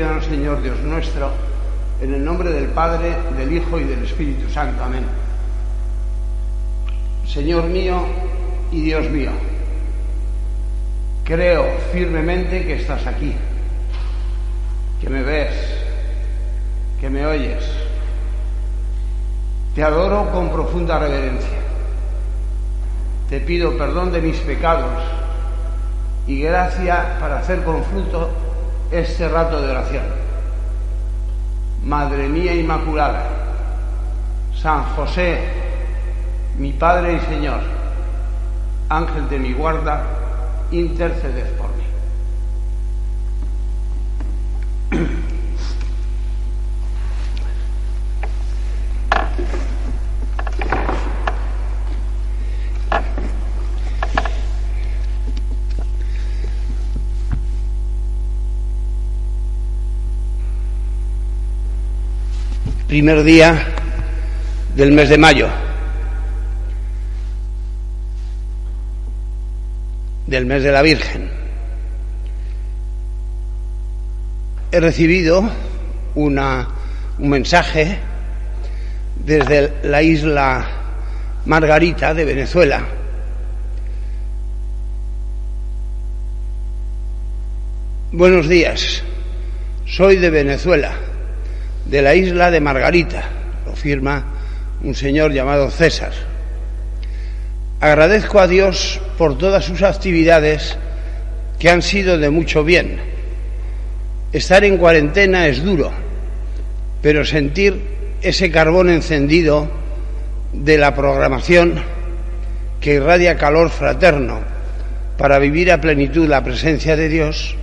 Señor Dios nuestro, en el nombre del Padre, del Hijo y del Espíritu Santo. Amén. Señor mío y Dios mío, creo firmemente que estás aquí, que me ves, que me oyes. Te adoro con profunda reverencia. Te pido perdón de mis pecados y gracia para hacer con fruto este rato de oración. Madre mía Inmaculada, San José, mi Padre y Señor, Ángel de mi guarda, interceded por primer día del mes de mayo, del mes de la Virgen. He recibido una, un mensaje desde la isla Margarita de Venezuela. Buenos días, soy de Venezuela de la isla de Margarita, lo firma un señor llamado César. Agradezco a Dios por todas sus actividades que han sido de mucho bien. Estar en cuarentena es duro, pero sentir ese carbón encendido de la programación que irradia calor fraterno para vivir a plenitud la presencia de Dios.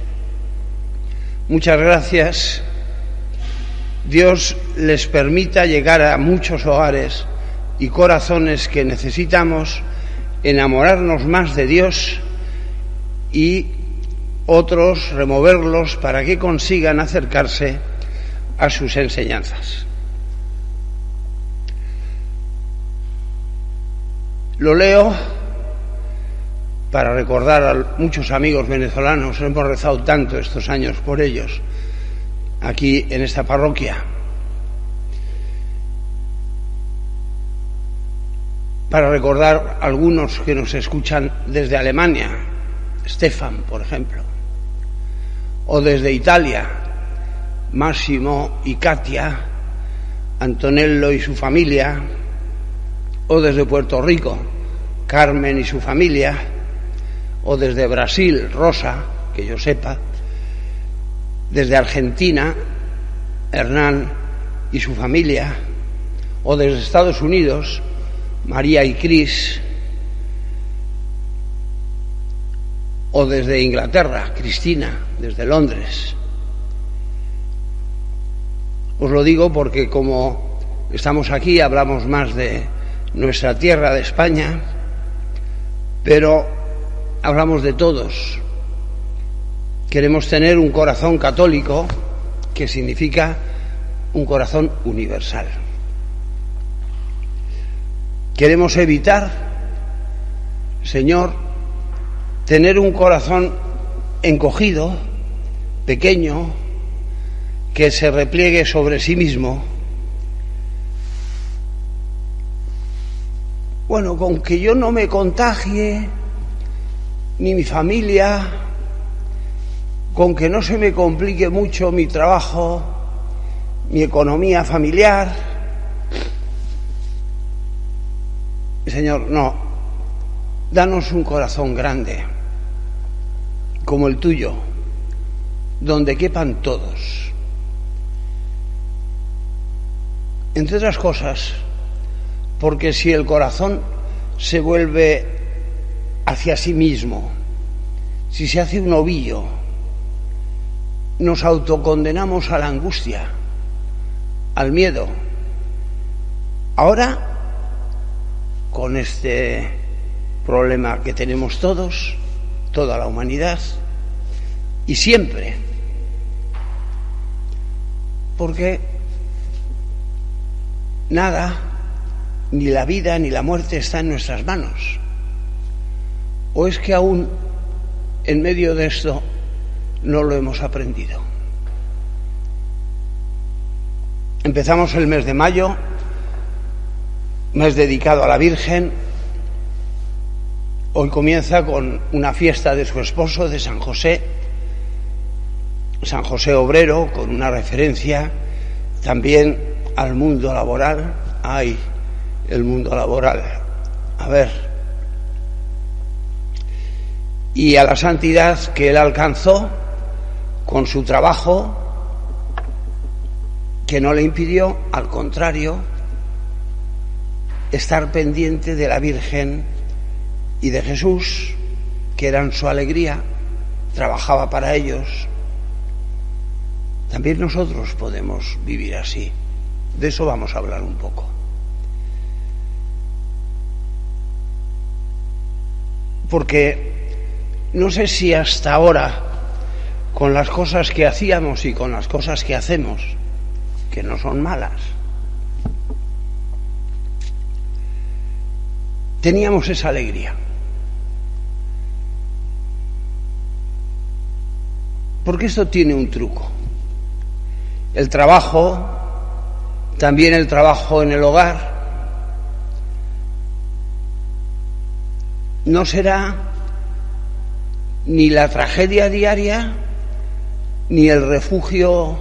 Muchas gracias Dios les permita llegar a muchos hogares y corazones que necesitamos enamorarnos más de Dios y otros removerlos para que consigan acercarse a sus enseñanzas. Lo leo para recordar a muchos amigos venezolanos, hemos rezado tanto estos años por ellos, aquí en esta parroquia. Para recordar algunos que nos escuchan desde Alemania, Stefan, por ejemplo, o desde Italia, Máximo y Katia, Antonello y su familia, o desde Puerto Rico, Carmen y su familia, o desde Brasil, Rosa, que yo sepa, desde Argentina, Hernán y su familia, o desde Estados Unidos, María y Cris, o desde Inglaterra, Cristina, desde Londres. Os lo digo porque como estamos aquí, hablamos más de nuestra tierra, de España, pero hablamos de todos, Queremos tener un corazón católico que significa un corazón universal. Queremos evitar, Señor, tener un corazón encogido, pequeño, que se repliegue sobre sí mismo. Bueno, con que yo no me contagie, ni mi familia, con que no se me complique mucho mi trabajo, mi economía familiar. Señor, no, danos un corazón grande, como el tuyo, donde quepan todos. Entre otras cosas, porque si el corazón se vuelve hacia sí mismo, si se hace un ovillo, nos autocondenamos a la angustia, al miedo. Ahora, con este problema que tenemos todos, toda la humanidad, y siempre, porque nada, ni la vida ni la muerte está en nuestras manos. ¿O es que aún en medio de esto no lo hemos aprendido? Empezamos el mes de mayo, mes dedicado a la Virgen. Hoy comienza con una fiesta de su esposo, de San José, San José Obrero, con una referencia también al mundo laboral. Ay, el mundo laboral. A ver. Y a la santidad que él alcanzó con su trabajo, que no le impidió, al contrario, estar pendiente de la Virgen y de Jesús, que eran su alegría, trabajaba para ellos. También nosotros podemos vivir así. De eso vamos a hablar un poco. Porque no sé si hasta ahora, con las cosas que hacíamos y con las cosas que hacemos, que no son malas, teníamos esa alegría. Porque esto tiene un truco. El trabajo también el trabajo en el hogar, no será ni la tragedia diaria, ni el refugio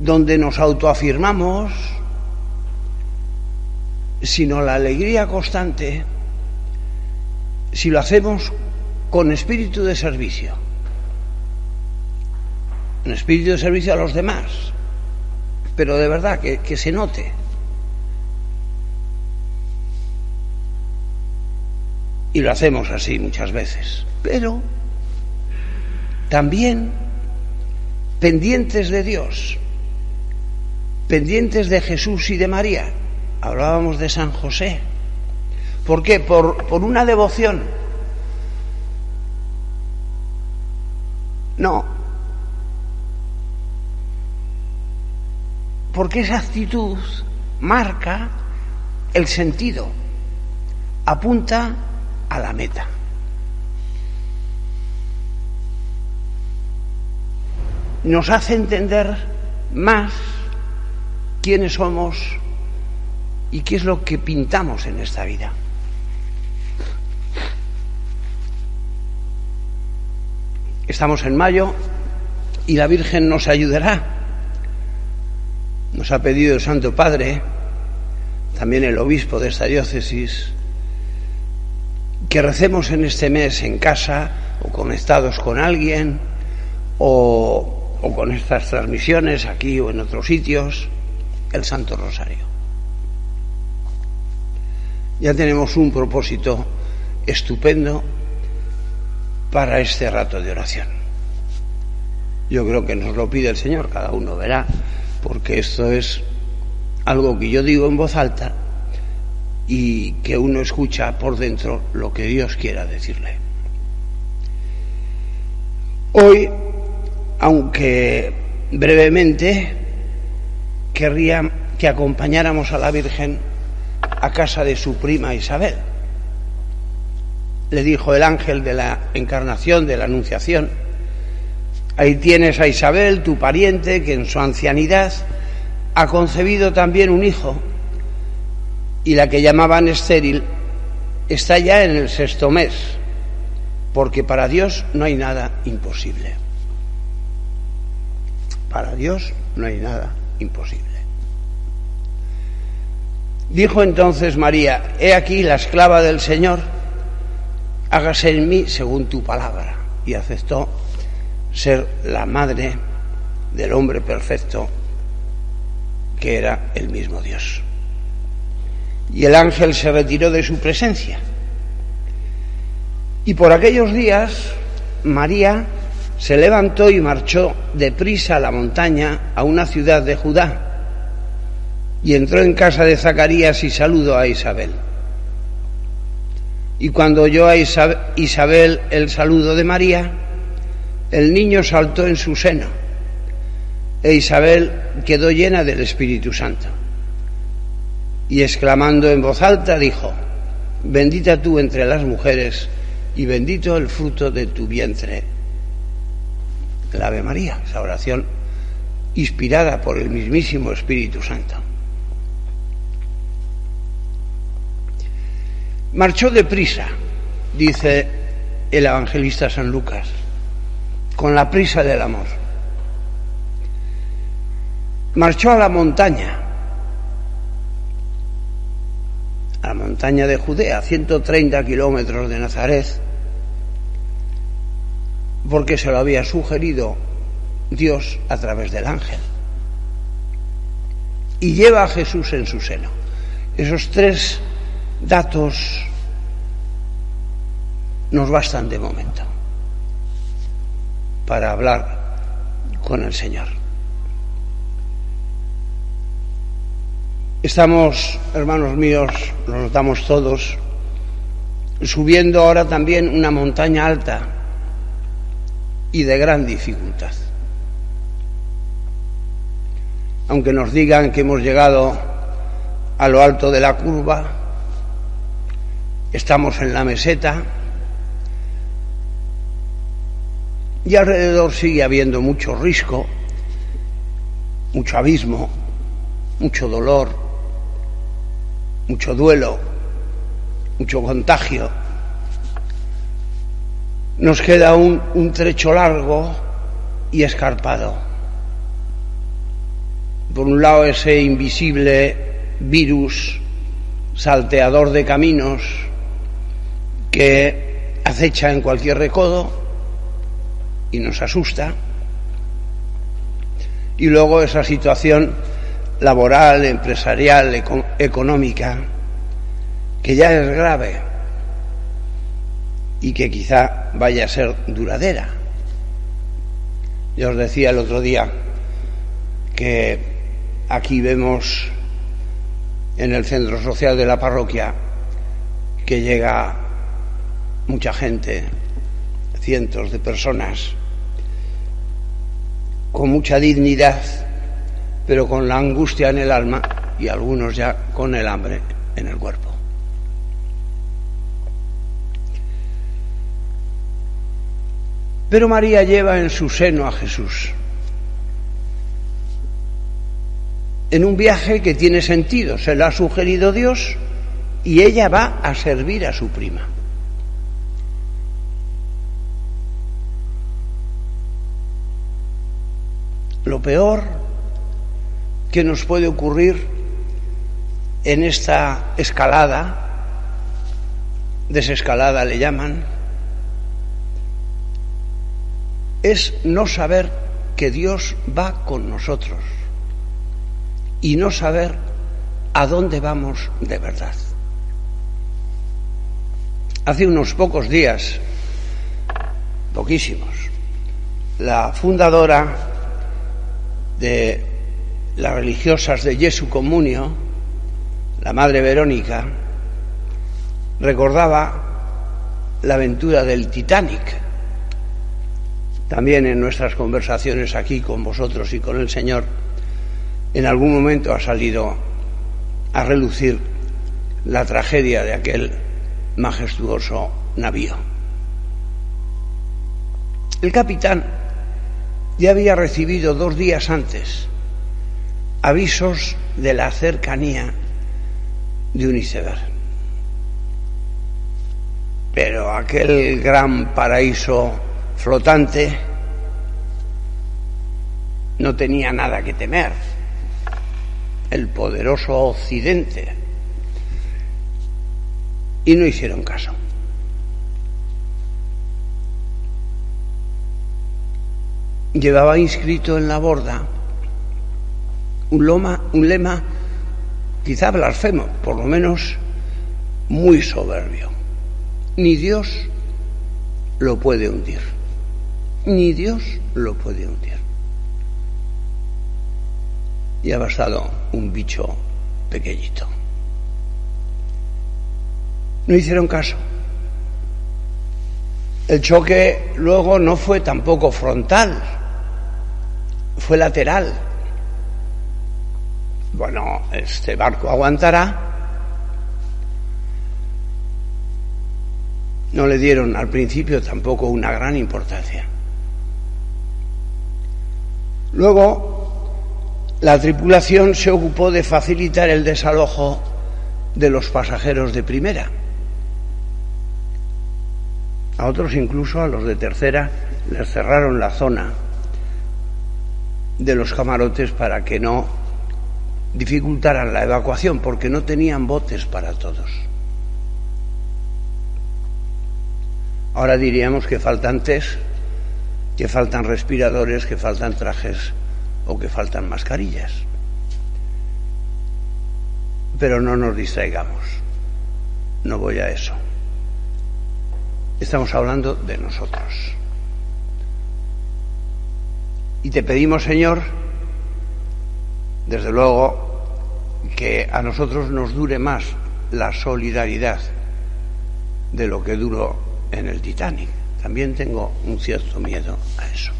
donde nos autoafirmamos, sino la alegría constante si lo hacemos con espíritu de servicio, un espíritu de servicio a los demás pero de verdad que, que se note. Y lo hacemos así muchas veces. Pero también pendientes de Dios, pendientes de Jesús y de María. Hablábamos de San José. ¿Por qué? Por, por una devoción. No, porque esa actitud marca el sentido, apunta a la meta. Nos hace entender más quiénes somos y qué es lo que pintamos en esta vida. Estamos en mayo y la Virgen nos ayudará nos ha pedido el Santo Padre, también el obispo de esta diócesis, que recemos en este mes en casa o conectados con alguien o, o con estas transmisiones aquí o en otros sitios, el Santo Rosario. Ya tenemos un propósito estupendo para este rato de oración. Yo creo que nos lo pide el Señor, cada uno verá porque esto es algo que yo digo en voz alta y que uno escucha por dentro lo que Dios quiera decirle. Hoy, aunque brevemente, querría que acompañáramos a la Virgen a casa de su prima Isabel. Le dijo el ángel de la encarnación, de la anunciación, Ahí tienes a Isabel, tu pariente, que en su ancianidad ha concebido también un hijo y la que llamaban estéril está ya en el sexto mes, porque para Dios no hay nada imposible. Para Dios no hay nada imposible. Dijo entonces María, he aquí la esclava del Señor, hágase en mí según tu palabra. Y aceptó ser la madre del hombre perfecto que era el mismo Dios. Y el ángel se retiró de su presencia. Y por aquellos días María se levantó y marchó deprisa a la montaña a una ciudad de Judá y entró en casa de Zacarías y saludó a Isabel. Y cuando oyó a Isabel el saludo de María, el niño saltó en su seno e Isabel quedó llena del Espíritu Santo. Y exclamando en voz alta dijo, bendita tú entre las mujeres y bendito el fruto de tu vientre. El Ave María, esa oración inspirada por el mismísimo Espíritu Santo. Marchó deprisa, dice el evangelista San Lucas, con la prisa del amor. Marchó a la montaña, a la montaña de Judea, 130 kilómetros de Nazaret, porque se lo había sugerido Dios a través del ángel. Y lleva a Jesús en su seno. Esos tres datos nos bastan de momento para hablar con el Señor. Estamos, hermanos míos, lo notamos todos, subiendo ahora también una montaña alta y de gran dificultad. Aunque nos digan que hemos llegado a lo alto de la curva, estamos en la meseta y alrededor sigue habiendo mucho risco, mucho abismo, mucho dolor, mucho duelo, mucho contagio. Nos queda un, un trecho largo y escarpado. Por un lado ese invisible virus salteador de caminos que acecha en cualquier recodo y nos asusta. Y luego esa situación laboral, empresarial, económica, que ya es grave y que quizá vaya a ser duradera. Yo os decía el otro día que aquí vemos en el centro social de la parroquia que llega mucha gente, cientos de personas, con mucha dignidad pero con la angustia en el alma y algunos ya con el hambre en el cuerpo. Pero María lleva en su seno a Jesús. En un viaje que tiene sentido, se lo ha sugerido Dios y ella va a servir a su prima. Lo peor que nos puede ocurrir en esta escalada, desescalada le llaman, es no saber que Dios va con nosotros y no saber a dónde vamos de verdad. Hace unos pocos días, poquísimos, la fundadora de las religiosas de Jesu Comunio, la Madre Verónica, recordaba la aventura del Titanic. También en nuestras conversaciones aquí con vosotros y con el Señor, en algún momento ha salido a relucir la tragedia de aquel majestuoso navío. El capitán ya había recibido dos días antes avisos de la cercanía de un iceberg. Pero aquel gran paraíso flotante no tenía nada que temer. El poderoso occidente. Y no hicieron caso. Llevaba inscrito en la borda un, loma, un lema quizá blasfemo, por lo menos muy soberbio. Ni Dios lo puede hundir. Ni Dios lo puede hundir. Y ha bastado un bicho pequeñito. No hicieron caso. El choque luego no fue tampoco frontal, fue lateral. Bueno, este barco aguantará. No le dieron al principio tampoco una gran importancia. Luego, la tripulación se ocupó de facilitar el desalojo de los pasajeros de primera. A otros incluso, a los de tercera, les cerraron la zona de los camarotes para que no dificultaran la evacuación, porque no tenían botes para todos. Ahora diríamos que faltan test, que faltan respiradores, que faltan trajes o que faltan mascarillas. Pero no nos distraigamos. No voy a eso. Estamos hablando de nosotros. Y te pedimos, Señor, desde luego, que a nosotros nos dure más la solidaridad de lo que duró en el Titanic. También tengo un cierto miedo a eso.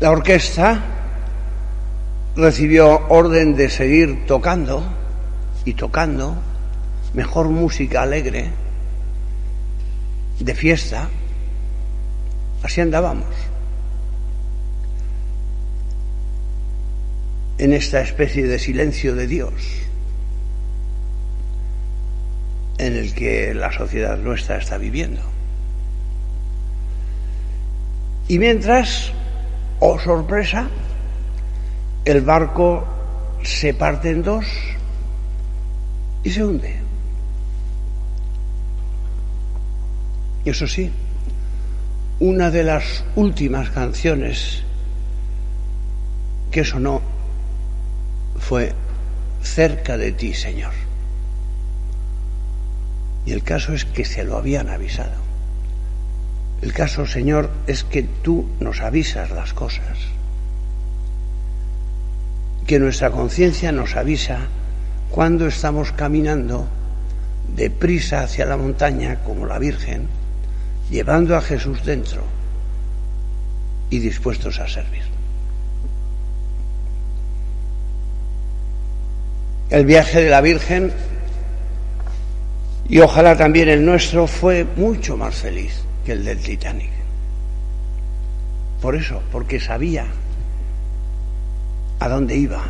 La orquesta recibió orden de seguir tocando y tocando mejor música alegre, de fiesta. Así andábamos. En esta especie de silencio de Dios, en el que la sociedad nuestra está viviendo. Y mientras, oh sorpresa, el barco se parte en dos y se hunde. eso sí, una de las últimas canciones que sonó fue Cerca de ti, Señor. Y el caso es que se lo habían avisado. El caso, Señor, es que tú nos avisas las cosas. Que nuestra conciencia nos avisa cuando estamos caminando deprisa hacia la montaña, como la Virgen, llevando a Jesús dentro y dispuestos a servir. El viaje de la Virgen y ojalá también el nuestro fue mucho más feliz que el del Titanic. Por eso, porque sabía a dónde iba,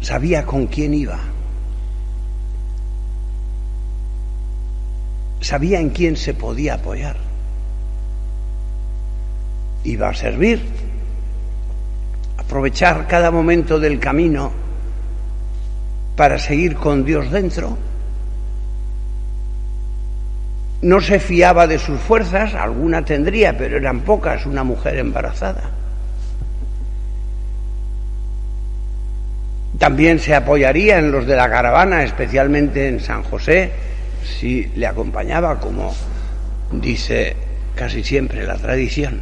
sabía con quién iba sabía en quién se podía apoyar. Iba a servir, aprovechar cada momento del camino para seguir con Dios dentro. No se fiaba de sus fuerzas, alguna tendría, pero eran pocas, una mujer embarazada. También se apoyaría en los de la caravana, especialmente en San José, si le acompañaba, como dice casi siempre la tradición.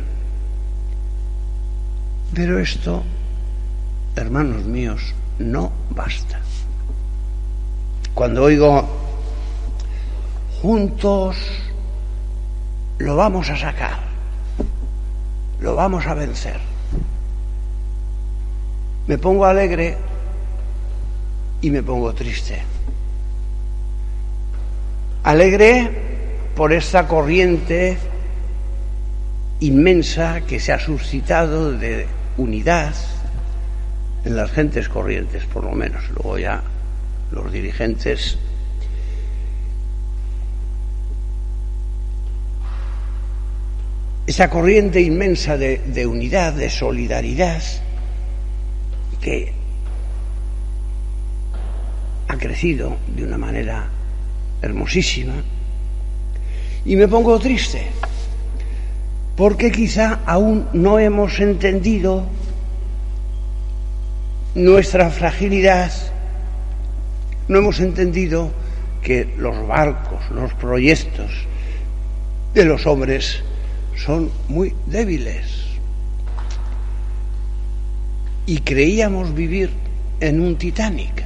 Pero esto, hermanos míos, no basta. Cuando oigo juntos lo vamos a sacar, lo vamos a vencer, me pongo alegre y me pongo triste. Alegre por esta corriente inmensa que se ha suscitado de unidad en las gentes corrientes, por lo menos. Luego ya los dirigentes esa corriente inmensa de, unidad, de solidaridad, que ha crecido de una manera hermosísima, y me pongo triste, porque quizá aún no hemos entendido nuestra fragilidad, no hemos entendido que los barcos, los proyectos de los hombres son muy débiles. Y creíamos vivir en un Titanic.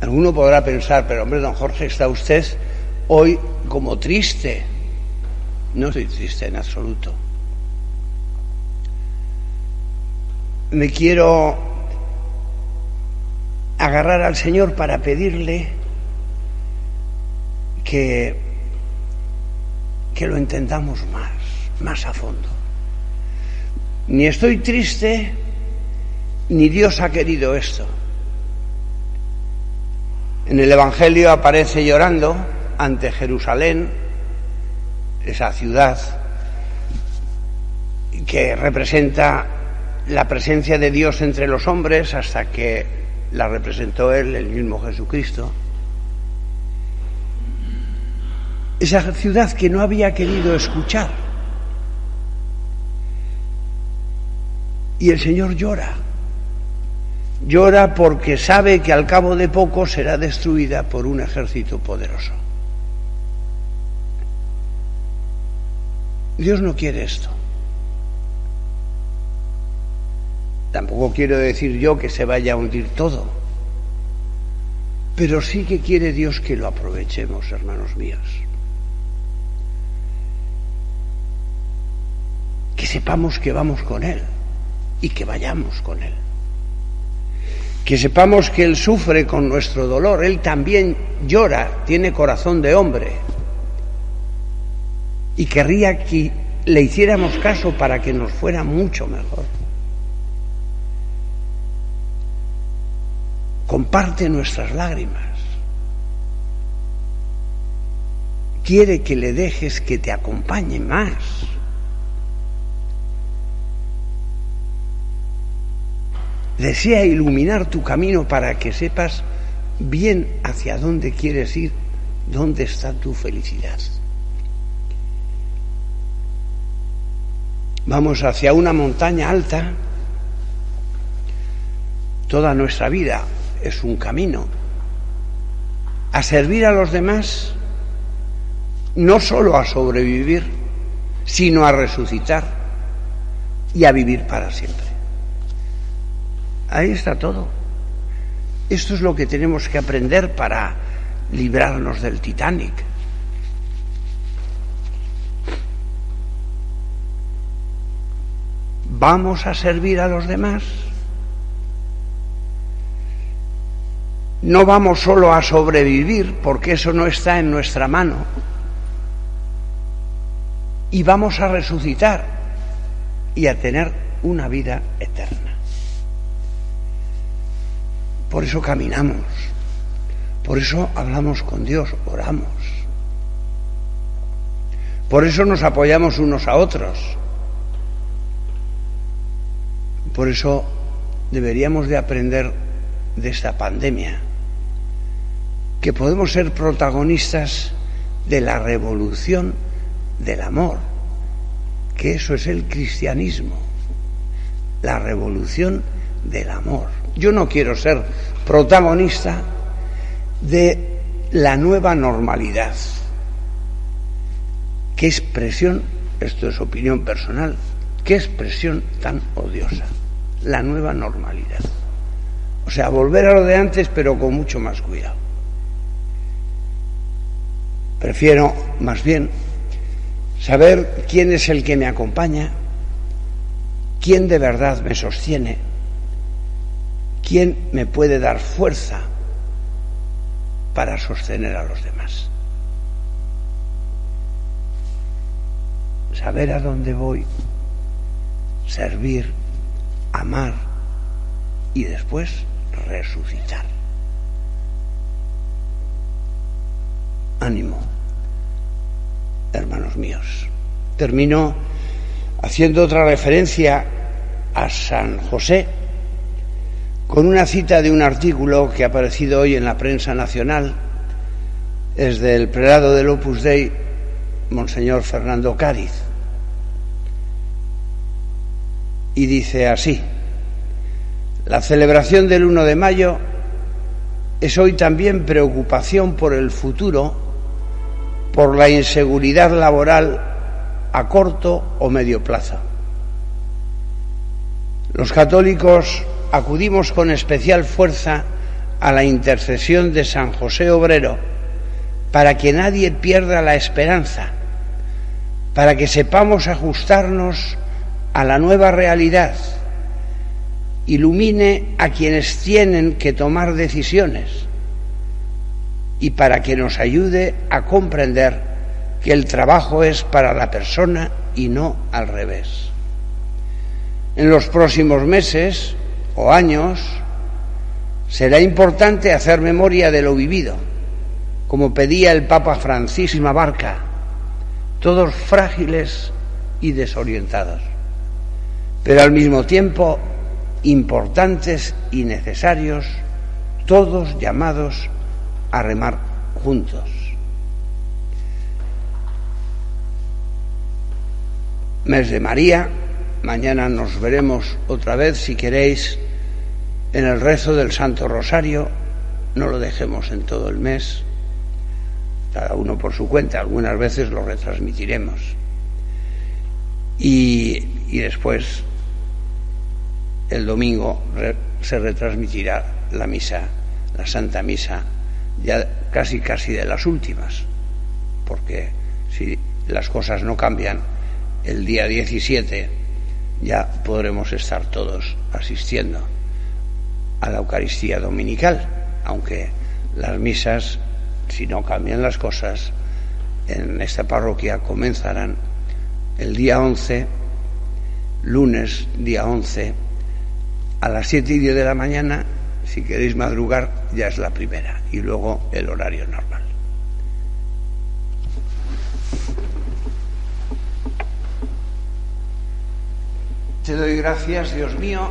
Alguno podrá pensar, pero hombre, don Jorge, está usted hoy como triste. No soy triste en absoluto. Me quiero agarrar al Señor para pedirle que, que lo entendamos más, más a fondo. Ni estoy triste, ni Dios ha querido esto. En el Evangelio aparece llorando ante Jerusalén, esa ciudad que representa la presencia de Dios entre los hombres hasta que la representó Él, el mismo Jesucristo. Esa ciudad que no había querido escuchar. Y el Señor llora llora porque sabe que al cabo de poco será destruida por un ejército poderoso. Dios no quiere esto. Tampoco quiero decir yo que se vaya a hundir todo, pero sí que quiere Dios que lo aprovechemos, hermanos míos. Sepamos que vamos con Él y que vayamos con Él que sepamos que Él sufre con nuestro dolor, Él también llora, tiene corazón de hombre. Y querría que le hiciéramos caso para que nos fuera mucho mejor. Comparte nuestras lágrimas. Quiere que le dejes que te acompañe más. Desea iluminar tu camino para que sepas bien hacia dónde quieres ir, dónde está tu felicidad. Vamos hacia una montaña alta, toda nuestra vida es un camino, a servir a los demás, no solo a sobrevivir, sino a resucitar y a vivir para siempre. Ahí está todo. Esto es lo que tenemos que aprender para librarnos del Titanic. ¿Vamos a servir a los demás? No vamos solo a sobrevivir, porque eso no está en nuestra mano. Y vamos a resucitar y a tener una vida eterna. Por eso caminamos, por eso hablamos con Dios, oramos. Por eso nos apoyamos unos a otros. Por eso deberíamos de aprender de esta pandemia que podemos ser protagonistas de la revolución del amor, que eso es el cristianismo, la revolución del amor. Yo no quiero ser protagonista de la nueva normalidad. Qué expresión, esto es opinión personal, qué expresión tan odiosa. La nueva normalidad. O sea, volver a lo de antes, pero con mucho más cuidado. Prefiero, más bien, saber quién es el que me acompaña, quién de verdad me sostiene ¿Quién me puede dar fuerza para sostener a los demás? Saber a dónde voy, servir, amar y después resucitar. Ánimo, hermanos míos. Termino haciendo otra referencia a San José con una cita de un artículo que ha aparecido hoy en la prensa nacional, es del prelado del Opus Dei, Monseñor Fernando Cáriz, y dice así, la celebración del 1 de mayo es hoy también preocupación por el futuro, por la inseguridad laboral a corto o medio plazo. Los católicos acudimos con especial fuerza a la intercesión de San José Obrero para que nadie pierda la esperanza, para que sepamos ajustarnos a la nueva realidad, ilumine a quienes tienen que tomar decisiones y para que nos ayude a comprender que el trabajo es para la persona y no al revés. En los próximos meses o años será importante hacer memoria de lo vivido, como pedía el Papa Francisco Barca, todos frágiles y desorientados, pero al mismo tiempo importantes y necesarios, todos llamados a remar juntos. Mes de María, mañana nos veremos otra vez si queréis en el rezo del Santo Rosario, no lo dejemos en todo el mes, cada uno por su cuenta, algunas veces lo retransmitiremos. Y, y después el domingo se retransmitirá la misa, la Santa Misa, ya casi casi de las últimas, porque si las cosas no cambian, el día 17 ya podremos estar todos asistiendo a la Eucaristía Dominical, aunque las misas, si no cambian las cosas, en esta parroquia comenzarán el día 11, lunes día 11, a las siete y diez de la mañana, si queréis madrugar, ya es la primera, y luego el horario normal. Te doy gracias, Dios mío,